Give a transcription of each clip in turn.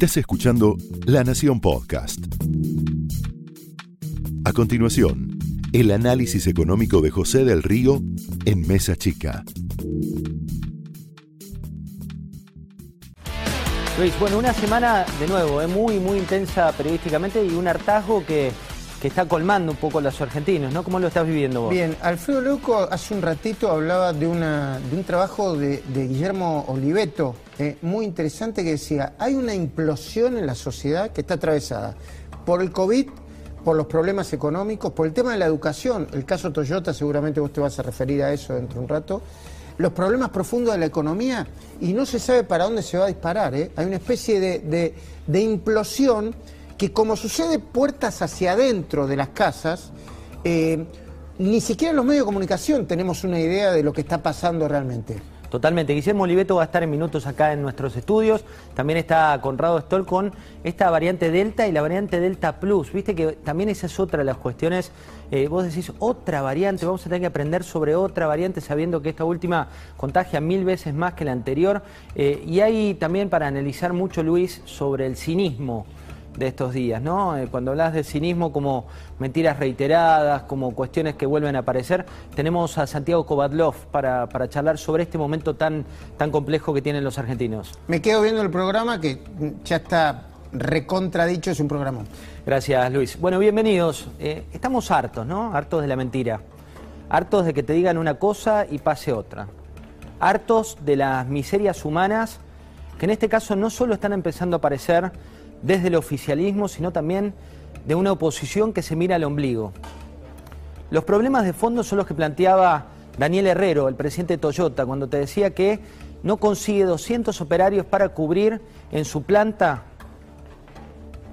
Estás escuchando La Nación Podcast. A continuación, el análisis económico de José del Río en Mesa Chica. Luis, bueno, una semana de nuevo, eh, muy, muy intensa periodísticamente y un hartazgo que, que está colmando un poco a los argentinos, ¿no? ¿Cómo lo estás viviendo vos? Bien, Alfredo Leuco hace un ratito hablaba de, una, de un trabajo de, Guillermo Oliveto, eh, muy interesante, que decía, hay una implosión en la sociedad que está atravesada por el COVID, por los problemas económicos, por el tema de la educación, el caso Toyota, seguramente vos te vas a referir a eso dentro de un rato, los problemas profundos de la economía y no se sabe para dónde se va a disparar. ¿eh? Hay una especie de, de implosión que como sucede puertas hacia adentro de las casas, eh, ni siquiera en los medios de comunicación tenemos una idea de lo que está pasando realmente. Totalmente. Guillermo Oliveto va a estar en minutos acá en nuestros estudios. También está Conrado Stoll con esta variante Delta y la variante Delta Plus. Viste que también esa es otra de las cuestiones. Eh, vos decís, otra variante, vamos a tener que aprender sobre otra variante sabiendo que esta última contagia mil veces más que la anterior. Eh, y hay también para analizar mucho, Luis, sobre el cinismo de estos días, ¿no? Eh, cuando hablas de cinismo como mentiras reiteradas, como cuestiones que vuelven a aparecer, tenemos a Santiago Kovadlov para, para charlar sobre este momento tan, tan complejo que tienen los argentinos. Me quedo viendo el programa que ya está recontradicho, es un programa. Gracias, Luis. Bueno, bienvenidos. Eh, estamos hartos, ¿no? Hartos de la mentira. Hartos de que te digan una cosa y pase otra. Hartos de las miserias humanas que en este caso no solo están empezando a aparecer desde el oficialismo, sino también de una oposición que se mira al ombligo. Los problemas de fondo son los que planteaba Daniel Herrero, el presidente de Toyota, cuando te decía que no consigue 200 operarios para cubrir en su planta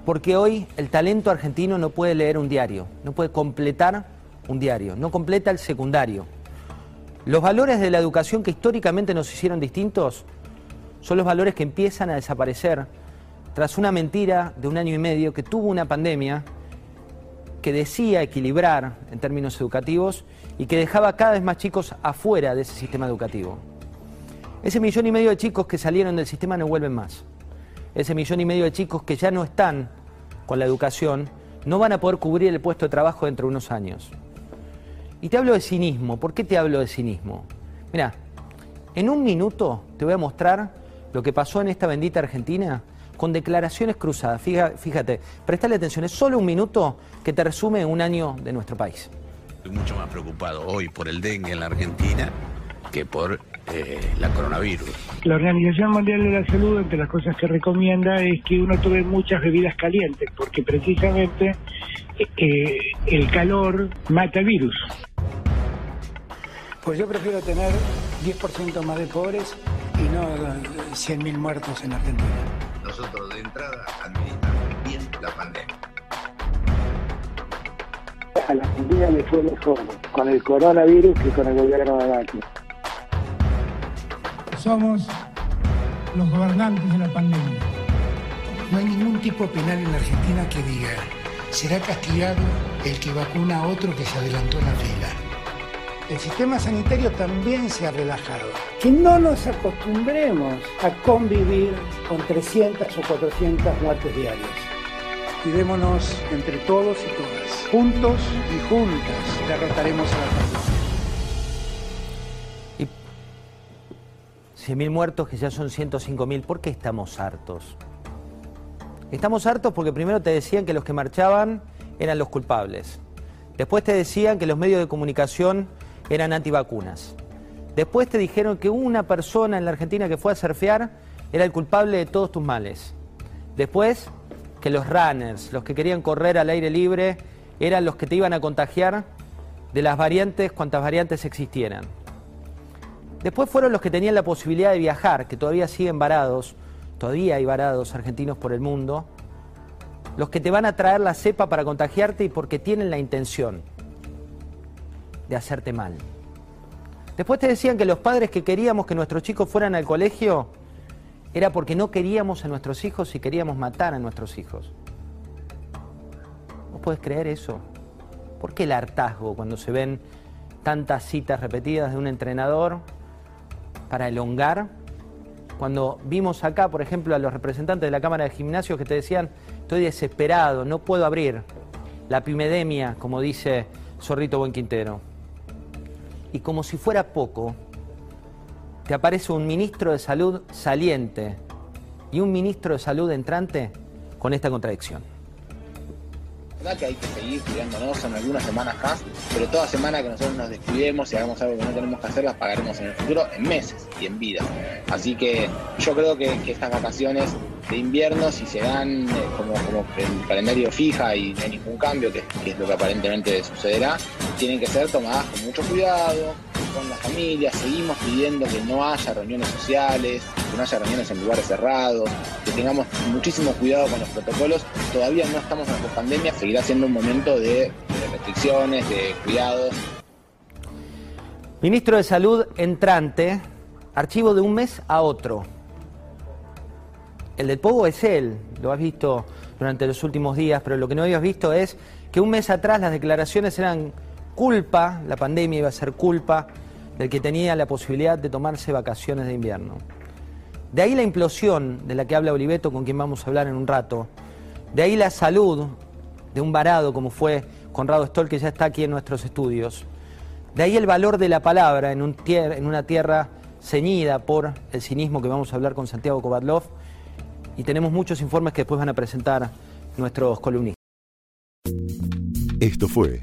porque hoy el talento argentino no puede leer un diario, no puede completar un diario, no completa el secundario. Los valores de la educación que históricamente nos hicieron distintos son los valores que empiezan a desaparecer tras una mentira de un año y medio que tuvo una pandemia que decía equilibrar en términos educativos y que dejaba cada vez más chicos afuera de ese sistema educativo. Ese millón y medio de chicos que salieron del sistema no vuelven más. Ese millón y medio de chicos que ya no están con la educación no van a poder cubrir el puesto de trabajo dentro de unos años. Y te hablo de cinismo. ¿Por qué te hablo de cinismo? Mira, en un minuto te voy a mostrar lo que pasó en esta bendita Argentina con declaraciones cruzadas. Fíjate, prestale atención, es solo un minuto que te resume un año de nuestro país. Estoy mucho más preocupado hoy por el dengue en la Argentina que por eh, la coronavirus. La Organización Mundial de la Salud, entre las cosas que recomienda, es que uno tome muchas bebidas calientes, porque precisamente eh, el calor mata el virus. Pues yo prefiero tener 10% más de pobres y no 100.000 muertos en Argentina nosotros de entrada administramos bien la pandemia. A la Argentina le fue mejor con el coronavirus que con el gobierno de Macri. Somos los gobernantes de la pandemia. No hay ningún tipo penal en la Argentina que diga será castigado el que vacuna a otro que se adelantó en la fila. El sistema sanitario también se ha relajado. Que no nos acostumbremos a convivir con 300 o 400 muertes diarias. Cuidémonos entre todos y todas. Juntos y juntas derrotaremos a la pandemia. Y 100.000 muertos que ya son 105.000. ¿Por qué estamos hartos? Estamos hartos porque primero te decían que los que marchaban eran los culpables. Después te decían que los medios de comunicación eran antivacunas. Después te dijeron que una persona en la Argentina que fue a surfear era el culpable de todos tus males. Después que los runners, los que querían correr al aire libre, eran los que te iban a contagiar de las variantes, cuantas variantes existieran. Después fueron los que tenían la posibilidad de viajar, que todavía siguen varados, todavía hay varados argentinos por el mundo, los que te van a traer la cepa para contagiarte y porque tienen la intención de hacerte mal. Después te decían que los padres que queríamos que nuestros chicos fueran al colegio era porque no queríamos a nuestros hijos y queríamos matar a nuestros hijos. ¿Vos podés creer eso? ¿Por qué el hartazgo cuando se ven tantas citas repetidas de un entrenador para elongar cuando vimos acá, por ejemplo, a los representantes de la Cámara de Gimnasios que te decían, estoy desesperado, no puedo abrir la pimedemia, como dice Zorrito Buen Quintero. Y como si fuera poco, te aparece un ministro de salud saliente y un ministro de salud entrante con esta contradicción que hay que seguir cuidándonos, son algunas semanas más, pero toda semana que nosotros nos descuidemos y hagamos algo que no tenemos que hacer, las pagaremos en el futuro en meses y en vida. Así que yo creo que, estas vacaciones de invierno, si se dan eh, como, el calendario fija y no hay ningún cambio, que, es lo que aparentemente sucederá, tienen que ser tomadas con mucho cuidado, con la familia, seguimos pidiendo que no haya reuniones sociales, que no haya reuniones en lugares cerrados, que tengamos muchísimo cuidado con los protocolos. Todavía no estamos en la pandemia, seguirá siendo un momento de, restricciones, de cuidados. Ministro de Salud entrante, archivo de un mes a otro. El del Pogo es él, lo has visto durante los últimos días, pero lo que no habías visto es que un mes atrás las declaraciones eran culpa, la pandemia iba a ser culpa del que tenía la posibilidad de tomarse vacaciones de invierno. De ahí la implosión de la que habla Oliveto, con quien vamos a hablar en un rato. De ahí la salud de un varado como fue Conrado Stoll, que ya está aquí en nuestros estudios. De ahí el valor de la palabra en, un en una tierra ceñida por el cinismo que vamos a hablar con Santiago Kovatlov. Y tenemos muchos informes que después van a presentar nuestros columnistas. Esto fue